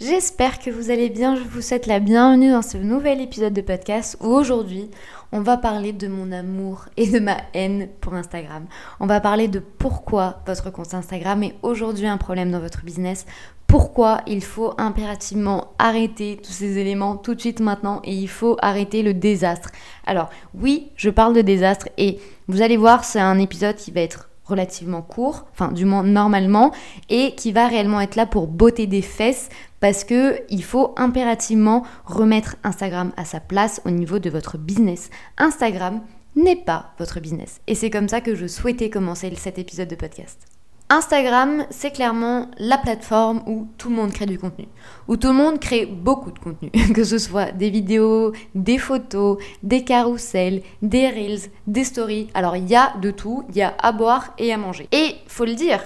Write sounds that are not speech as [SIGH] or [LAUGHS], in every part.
J'espère que vous allez bien, je vous souhaite la bienvenue dans ce nouvel épisode de podcast où aujourd'hui on va parler de mon amour et de ma haine pour Instagram. On va parler de pourquoi votre compte Instagram est aujourd'hui un problème dans votre business, pourquoi il faut impérativement arrêter tous ces éléments tout de suite maintenant et il faut arrêter le désastre. Alors oui, je parle de désastre et vous allez voir, c'est un épisode qui va être relativement court, enfin du moins normalement, et qui va réellement être là pour botter des fesses parce que il faut impérativement remettre Instagram à sa place au niveau de votre business. Instagram n'est pas votre business. Et c'est comme ça que je souhaitais commencer cet épisode de podcast. Instagram, c'est clairement la plateforme où tout le monde crée du contenu, où tout le monde crée beaucoup de contenu, [LAUGHS] que ce soit des vidéos, des photos, des carousels, des reels, des stories. Alors il y a de tout, il y a à boire et à manger. Et faut le dire,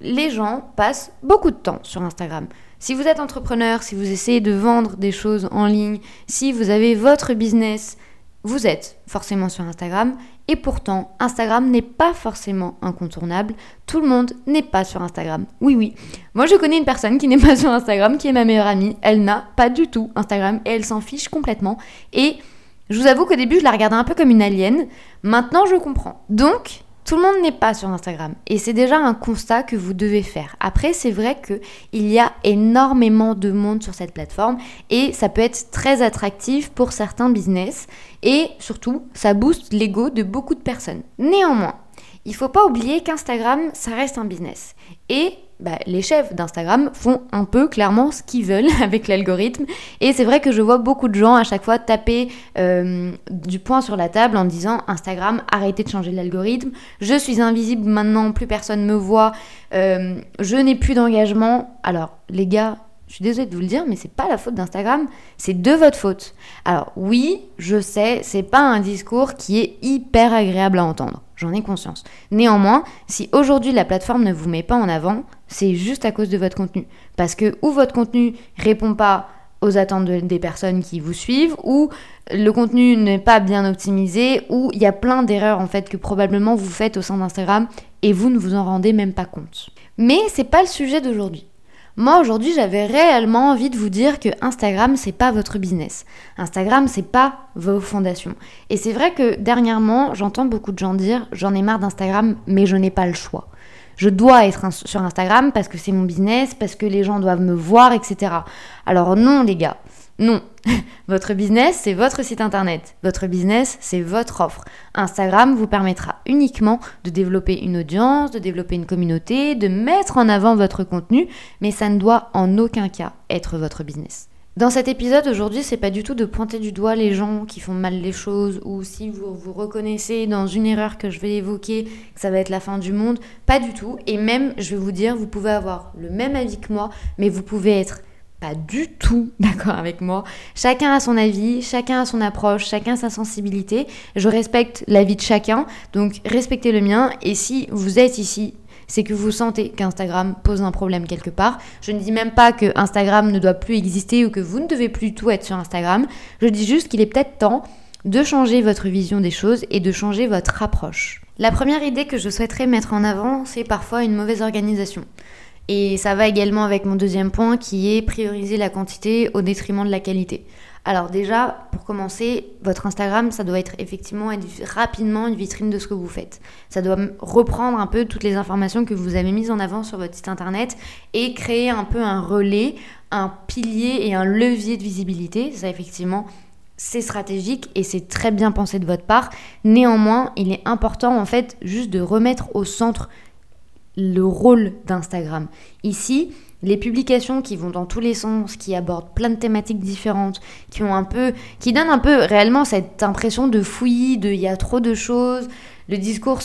les gens passent beaucoup de temps sur Instagram. Si vous êtes entrepreneur, si vous essayez de vendre des choses en ligne, si vous avez votre business, vous êtes forcément sur Instagram et pourtant Instagram n'est pas forcément incontournable. Tout le monde n'est pas sur Instagram. Oui oui. Moi je connais une personne qui n'est pas sur Instagram, qui est ma meilleure amie. Elle n'a pas du tout Instagram et elle s'en fiche complètement. Et je vous avoue qu'au début je la regardais un peu comme une alien. Maintenant je comprends. Donc tout le monde n'est pas sur Instagram et c'est déjà un constat que vous devez faire. Après, c'est vrai qu'il y a énormément de monde sur cette plateforme et ça peut être très attractif pour certains business et surtout, ça booste l'ego de beaucoup de personnes. Néanmoins, il faut pas oublier qu'Instagram, ça reste un business. Et bah, les chefs d'Instagram font un peu clairement ce qu'ils veulent [LAUGHS] avec l'algorithme. Et c'est vrai que je vois beaucoup de gens à chaque fois taper euh, du poing sur la table en disant Instagram, arrêtez de changer l'algorithme, je suis invisible maintenant, plus personne me voit, euh, je n'ai plus d'engagement. Alors les gars, je suis désolée de vous le dire, mais c'est pas la faute d'Instagram, c'est de votre faute. Alors oui, je sais, c'est pas un discours qui est hyper agréable à entendre. J'en ai conscience. Néanmoins, si aujourd'hui la plateforme ne vous met pas en avant, c'est juste à cause de votre contenu. Parce que ou votre contenu répond pas aux attentes des personnes qui vous suivent, ou le contenu n'est pas bien optimisé, ou il y a plein d'erreurs en fait que probablement vous faites au sein d'Instagram et vous ne vous en rendez même pas compte. Mais c'est pas le sujet d'aujourd'hui. Moi aujourd'hui, j'avais réellement envie de vous dire que Instagram c'est pas votre business. Instagram c'est pas vos fondations. Et c'est vrai que dernièrement, j'entends beaucoup de gens dire j'en ai marre d'Instagram, mais je n'ai pas le choix. Je dois être sur Instagram parce que c'est mon business, parce que les gens doivent me voir, etc. Alors non les gars, non. [LAUGHS] votre business, c'est votre site internet. Votre business, c'est votre offre. Instagram vous permettra uniquement de développer une audience, de développer une communauté, de mettre en avant votre contenu, mais ça ne doit en aucun cas être votre business. Dans cet épisode aujourd'hui, c'est pas du tout de pointer du doigt les gens qui font mal les choses ou si vous vous reconnaissez dans une erreur que je vais évoquer, que ça va être la fin du monde, pas du tout. Et même, je vais vous dire, vous pouvez avoir le même avis que moi, mais vous pouvez être pas du tout [LAUGHS] d'accord avec moi. Chacun a son avis, chacun a son approche, chacun sa sensibilité. Je respecte l'avis de chacun, donc respectez le mien. Et si vous êtes ici, c'est que vous sentez qu'Instagram pose un problème quelque part. Je ne dis même pas que Instagram ne doit plus exister ou que vous ne devez plus tout être sur Instagram. Je dis juste qu'il est peut-être temps de changer votre vision des choses et de changer votre approche. La première idée que je souhaiterais mettre en avant, c'est parfois une mauvaise organisation. Et ça va également avec mon deuxième point qui est prioriser la quantité au détriment de la qualité. Alors déjà, pour commencer, votre Instagram, ça doit être effectivement rapidement une vitrine de ce que vous faites. Ça doit reprendre un peu toutes les informations que vous avez mises en avant sur votre site internet et créer un peu un relais, un pilier et un levier de visibilité. Ça effectivement, c'est stratégique et c'est très bien pensé de votre part. Néanmoins, il est important en fait juste de remettre au centre le rôle d'Instagram. Ici, les publications qui vont dans tous les sens, qui abordent plein de thématiques différentes, qui ont un peu, qui donnent un peu réellement cette impression de fouillis, de il y a trop de choses, le discours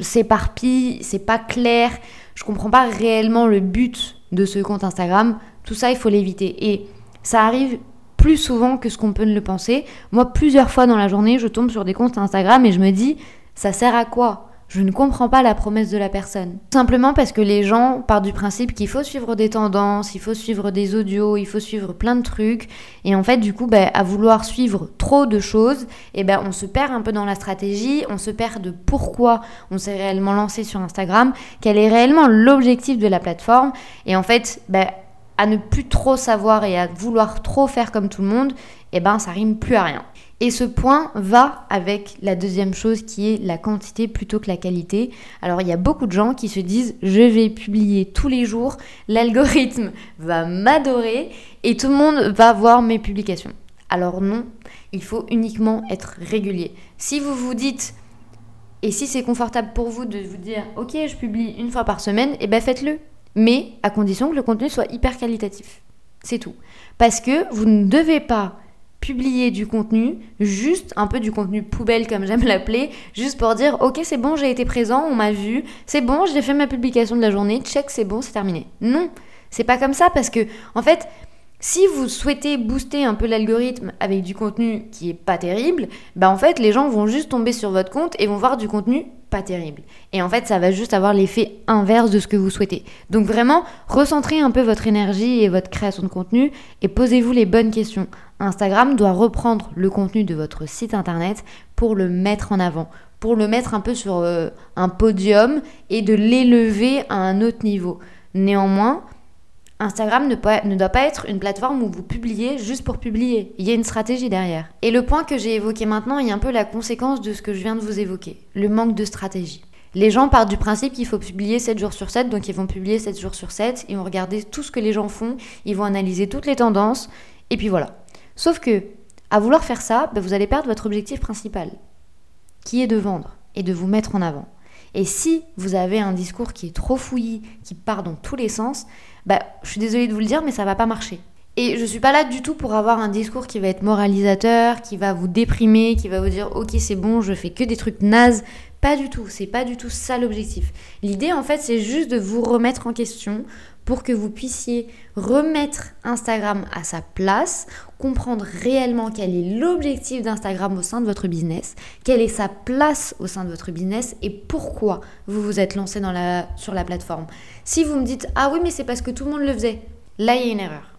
s'éparpille, c'est pas clair, je comprends pas réellement le but de ce compte Instagram. Tout ça, il faut l'éviter. Et ça arrive plus souvent que ce qu'on peut le penser. Moi, plusieurs fois dans la journée, je tombe sur des comptes Instagram et je me dis, ça sert à quoi? Je ne comprends pas la promesse de la personne. Simplement parce que les gens partent du principe qu'il faut suivre des tendances, il faut suivre des audios, il faut suivre plein de trucs. Et en fait, du coup, ben, à vouloir suivre trop de choses, eh ben, on se perd un peu dans la stratégie, on se perd de pourquoi on s'est réellement lancé sur Instagram, quel est réellement l'objectif de la plateforme. Et en fait, ben, à ne plus trop savoir et à vouloir trop faire comme tout le monde, eh ben, ça rime plus à rien. Et ce point va avec la deuxième chose qui est la quantité plutôt que la qualité. Alors il y a beaucoup de gens qui se disent je vais publier tous les jours, l'algorithme va m'adorer et tout le monde va voir mes publications. Alors non, il faut uniquement être régulier. Si vous vous dites et si c'est confortable pour vous de vous dire ok je publie une fois par semaine, et eh ben faites-le. Mais à condition que le contenu soit hyper qualitatif. C'est tout. Parce que vous ne devez pas publier du contenu, juste un peu du contenu poubelle comme j'aime [LAUGHS] l'appeler, juste pour dire ok c'est bon j'ai été présent, on m'a vu, c'est bon j'ai fait ma publication de la journée, check c'est bon c'est terminé. Non, c'est pas comme ça parce que en fait si vous souhaitez booster un peu l'algorithme avec du contenu qui est pas terrible, bah en fait les gens vont juste tomber sur votre compte et vont voir du contenu pas terrible. Et en fait, ça va juste avoir l'effet inverse de ce que vous souhaitez. Donc vraiment, recentrez un peu votre énergie et votre création de contenu et posez-vous les bonnes questions. Instagram doit reprendre le contenu de votre site internet pour le mettre en avant, pour le mettre un peu sur euh, un podium et de l'élever à un autre niveau. Néanmoins, Instagram ne, doit pas être une plateforme où vous publiez juste pour publier. Il y a une stratégie derrière. Et le point que j'ai évoqué maintenant est un peu la conséquence de ce que je viens de vous évoquer, le manque de stratégie. Les gens partent du principe qu'il faut publier 7 jours sur 7, donc ils vont publier 7 jours sur 7, ils vont regarder tout ce que les gens font, ils vont analyser toutes les tendances, et puis voilà. Sauf que, à vouloir faire ça, bah, vous allez perdre votre objectif principal, qui est de vendre et de vous mettre en avant. Et si vous avez un discours qui est trop fouillis, qui part dans tous les sens, bah, je suis désolée de vous le dire, mais ça va pas marcher. Et je suis pas là du tout pour avoir un discours qui va être moralisateur, qui va vous déprimer, qui va vous dire ok c'est bon, je fais que des trucs nazes. Pas du tout, c'est pas du tout ça l'objectif. L'idée en fait c'est juste de vous remettre en question pour que vous puissiez remettre Instagram à sa place, comprendre réellement quel est l'objectif d'Instagram au sein de votre business, quelle est sa place au sein de votre business et pourquoi vous vous êtes lancé dans la, sur la plateforme. Si vous me dites ah oui mais c'est parce que tout le monde le faisait, là il y a une erreur.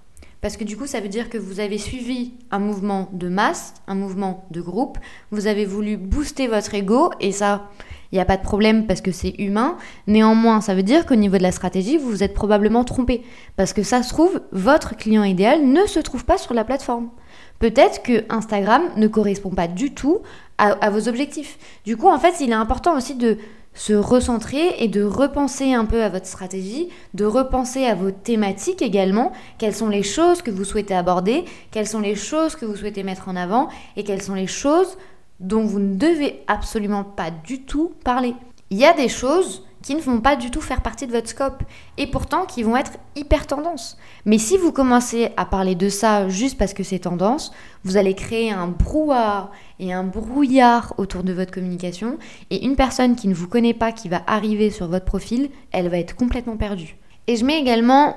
Parce que du coup, ça veut dire que vous avez suivi un mouvement de masse, un mouvement de groupe, vous avez voulu booster votre ego, et ça, il n'y a pas de problème parce que c'est humain. Néanmoins, ça veut dire qu'au niveau de la stratégie, vous vous êtes probablement trompé. Parce que ça se trouve, votre client idéal ne se trouve pas sur la plateforme. Peut-être que Instagram ne correspond pas du tout à, à, vos objectifs. Du coup, en fait, il est important aussi de se recentrer et de repenser un peu à votre stratégie, de repenser à vos thématiques également, quelles sont les choses que vous souhaitez aborder, quelles sont les choses que vous souhaitez mettre en avant et quelles sont les choses dont vous ne devez absolument pas du tout parler. Il y a des choses qui ne vont pas du tout faire partie de votre scope et pourtant qui vont être hyper tendance. Mais si vous commencez à parler de ça juste parce que c'est tendance, vous allez créer un brouhaha et un brouillard autour de votre communication et une personne qui ne vous connaît pas, qui va arriver sur votre profil, elle va être complètement perdue. Et je mets également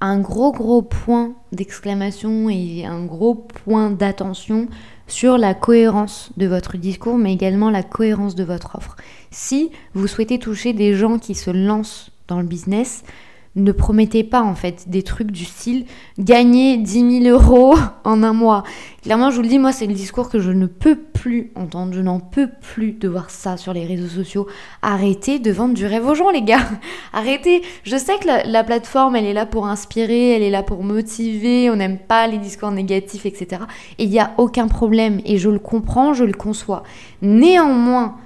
un gros gros point d'exclamation et un gros point d'attention sur la cohérence de votre discours, mais également la cohérence de votre offre. Si vous souhaitez toucher des gens qui se lancent dans le business, ne promettez pas en fait des trucs du style gagner 10 000 euros en un mois. Clairement, je vous le dis, moi, c'est le discours que je ne peux plus entendre. Je n'en peux plus de voir ça sur les réseaux sociaux. Arrêtez de vendre du rêve aux gens, les gars. [LAUGHS] Arrêtez. Je sais que la, la plateforme, elle est là pour inspirer, elle est là pour motiver. On n'aime pas les discours négatifs, etc. Et il n'y a aucun problème. Et je le comprends, je le conçois. Néanmoins,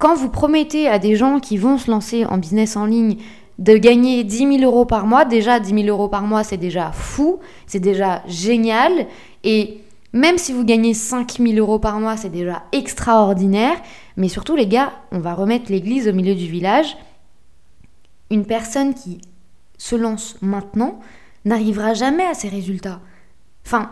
quand vous promettez à des gens qui vont se lancer en business en ligne de gagner 10 000 euros par mois, déjà 10 000 euros par mois, c'est déjà fou, c'est déjà génial. Et même si vous gagnez 5 000 euros par mois, c'est déjà extraordinaire. Mais surtout, les gars, on va remettre l'église au milieu du village. Une personne qui se lance maintenant n'arrivera jamais à ces résultats. Enfin,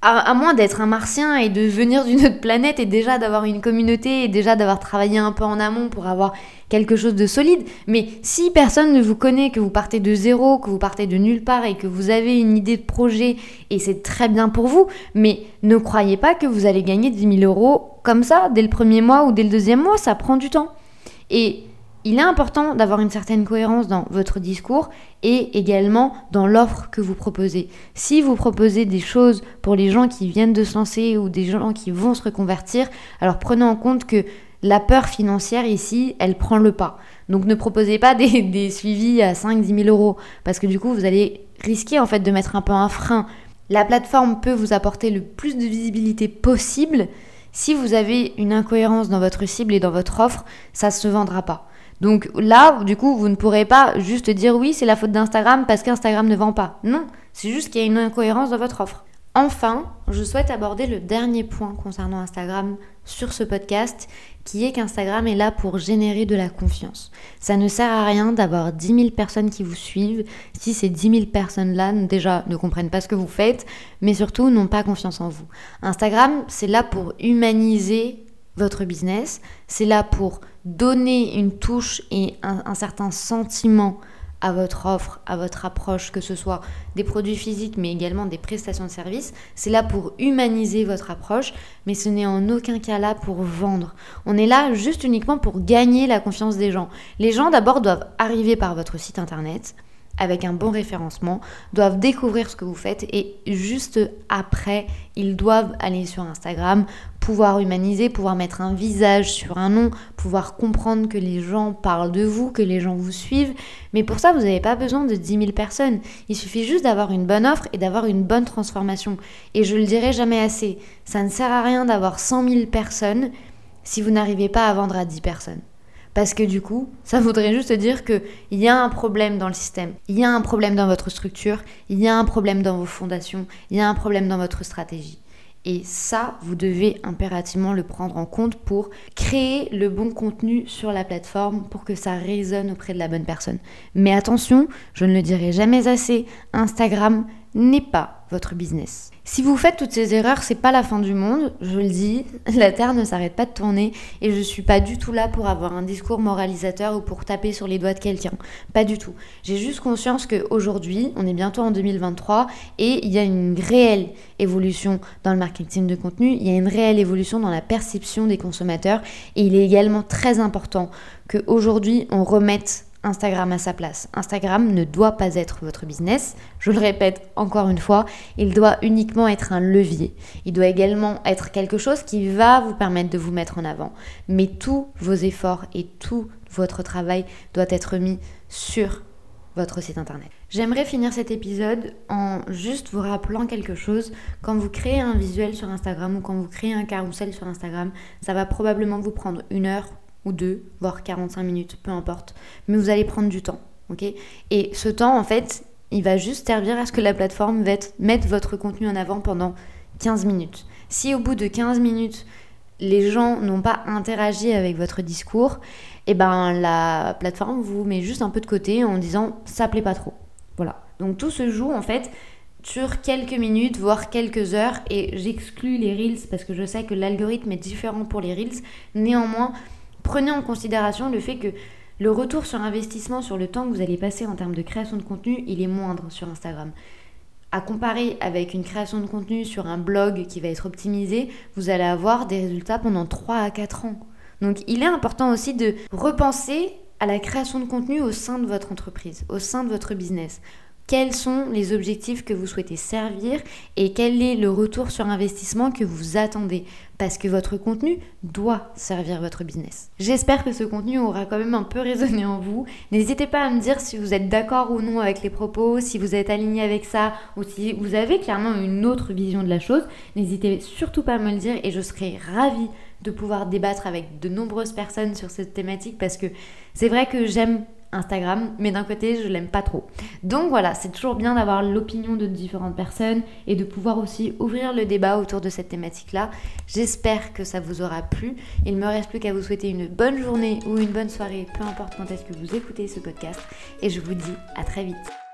à, moins d'être un martien et de venir d'une autre planète et déjà d'avoir une communauté et déjà d'avoir travaillé un peu en amont pour avoir quelque chose de solide. Mais si personne ne vous connaît, que vous partez de zéro, que vous partez de nulle part et que vous avez une idée de projet et c'est très bien pour vous, mais ne croyez pas que vous allez gagner 10 000 euros comme ça dès le premier mois ou dès le deuxième mois, ça prend du temps. Et il est important d'avoir une certaine cohérence dans votre discours et également dans l'offre que vous proposez. Si vous proposez des choses pour les gens qui viennent de se lancer ou des gens qui vont se reconvertir, alors prenez en compte que la peur financière ici, elle prend le pas. Donc ne proposez pas des, [LAUGHS] suivis à 5-10 000 euros parce que du coup vous allez risquer en fait de mettre un peu un frein. La plateforme peut vous apporter le plus de visibilité possible. Si vous avez une incohérence dans votre cible et dans votre offre, ça ne se vendra pas. Donc là, du coup, vous ne pourrez pas juste dire oui, c'est la faute d'Instagram parce qu'Instagram ne vend pas. Non, c'est juste qu'il y a une incohérence dans votre offre. Enfin, je souhaite aborder le dernier point concernant Instagram sur ce podcast, qui est qu'Instagram est là pour générer de la confiance. Ça ne sert à rien d'avoir 10 000 personnes qui vous suivent si ces 10 000 personnes-là déjà ne comprennent pas ce que vous faites, mais surtout n'ont pas confiance en vous. Instagram, c'est là pour humaniser votre business, c'est là pour donner une touche et un, certain sentiment à votre offre, à votre approche, que ce soit des produits physiques mais également des prestations de services. C'est là pour humaniser votre approche, mais ce n'est en aucun cas là pour vendre. On est là juste uniquement pour gagner la confiance des gens. Les gens d'abord doivent arriver par votre site internet, avec un bon référencement, doivent découvrir ce que vous faites et juste après, ils doivent aller sur Instagram, pouvoir humaniser, pouvoir mettre un visage sur un nom, pouvoir comprendre que les gens parlent de vous, que les gens vous suivent. Mais pour ça, vous n'avez pas besoin de 10 000 personnes. Il suffit juste d'avoir une bonne offre et d'avoir une bonne transformation. Et je le dirai jamais assez, ça ne sert à rien d'avoir 100 000 personnes si vous n'arrivez pas à vendre à 10 personnes. Parce que du coup, ça voudrait juste dire qu'il y a un problème dans le système, il y a un problème dans votre structure, il y a un problème dans vos fondations, il y a un problème dans votre stratégie. Et ça, vous devez impérativement le prendre en compte pour créer le bon contenu sur la plateforme pour que ça résonne auprès de la bonne personne. Mais attention, je ne le dirai jamais assez, Instagram n'est pas votre business. Si vous faites toutes ces erreurs, c'est pas la fin du monde, je le dis, [LAUGHS] la Terre ne s'arrête pas de tourner et je suis pas du tout là pour avoir un discours moralisateur ou pour taper sur les doigts de quelqu'un. Pas du tout. J'ai juste conscience qu'aujourd'hui, on est bientôt en 2023 et il y a une réelle évolution dans le marketing de contenu, il y a une réelle évolution dans la perception des consommateurs et il est également très important qu'aujourd'hui on remette Instagram à sa place. Instagram ne doit pas être votre business. Je le répète encore une fois, il doit uniquement être un levier. Il doit également être quelque chose qui va vous permettre de vous mettre en avant. Mais tous vos efforts et tout votre travail doit être mis sur votre site internet. J'aimerais finir cet épisode en juste vous rappelant quelque chose. Quand vous créez un visuel sur Instagram ou quand vous créez un carrousel sur Instagram, ça va probablement vous prendre une heure ou deux, voire 45 minutes, peu importe. Mais vous allez prendre du temps, ok? Et ce temps, en fait, il va juste servir à ce que la plateforme mette votre contenu en avant pendant 15 minutes. Si au bout de 15 minutes, les gens n'ont pas interagi avec votre discours, et eh ben la plateforme vous met juste un peu de côté en disant ça plaît pas trop. Voilà. Donc tout se joue en fait sur quelques minutes, voire quelques heures, et j'exclus les reels parce que je sais que l'algorithme est différent pour les reels. Néanmoins, prenez en considération le fait que le retour sur investissement sur le temps que vous allez passer en termes de création de contenu, il est moindre sur Instagram. À comparer avec une création de contenu sur un blog qui va être optimisé, vous allez avoir des résultats pendant 3 à 4 ans. Donc il est important aussi de repenser à la création de contenu au sein de votre entreprise, au sein de votre business quels sont les objectifs que vous souhaitez servir et quel est le retour sur investissement que vous attendez? Parce que votre contenu doit servir votre business. J'espère que ce contenu aura quand même un peu résonné en vous. N'hésitez pas à me dire si vous êtes d'accord ou non avec les propos, si vous êtes aligné avec ça ou si vous avez clairement une autre vision de la chose. N'hésitez surtout pas à me le dire et je serai ravie de pouvoir débattre avec de nombreuses personnes sur cette thématique parce que c'est vrai que j'aime Instagram, mais d'un côté, je l'aime pas trop. Donc voilà, c'est toujours bien d'avoir l'opinion de différentes personnes et de pouvoir aussi ouvrir le débat autour de cette thématique-là. J'espère que ça vous aura plu. Il me reste plus qu'à vous souhaiter une bonne journée ou une bonne soirée, peu importe quand est-ce que vous écoutez ce podcast. Et je vous dis à très vite.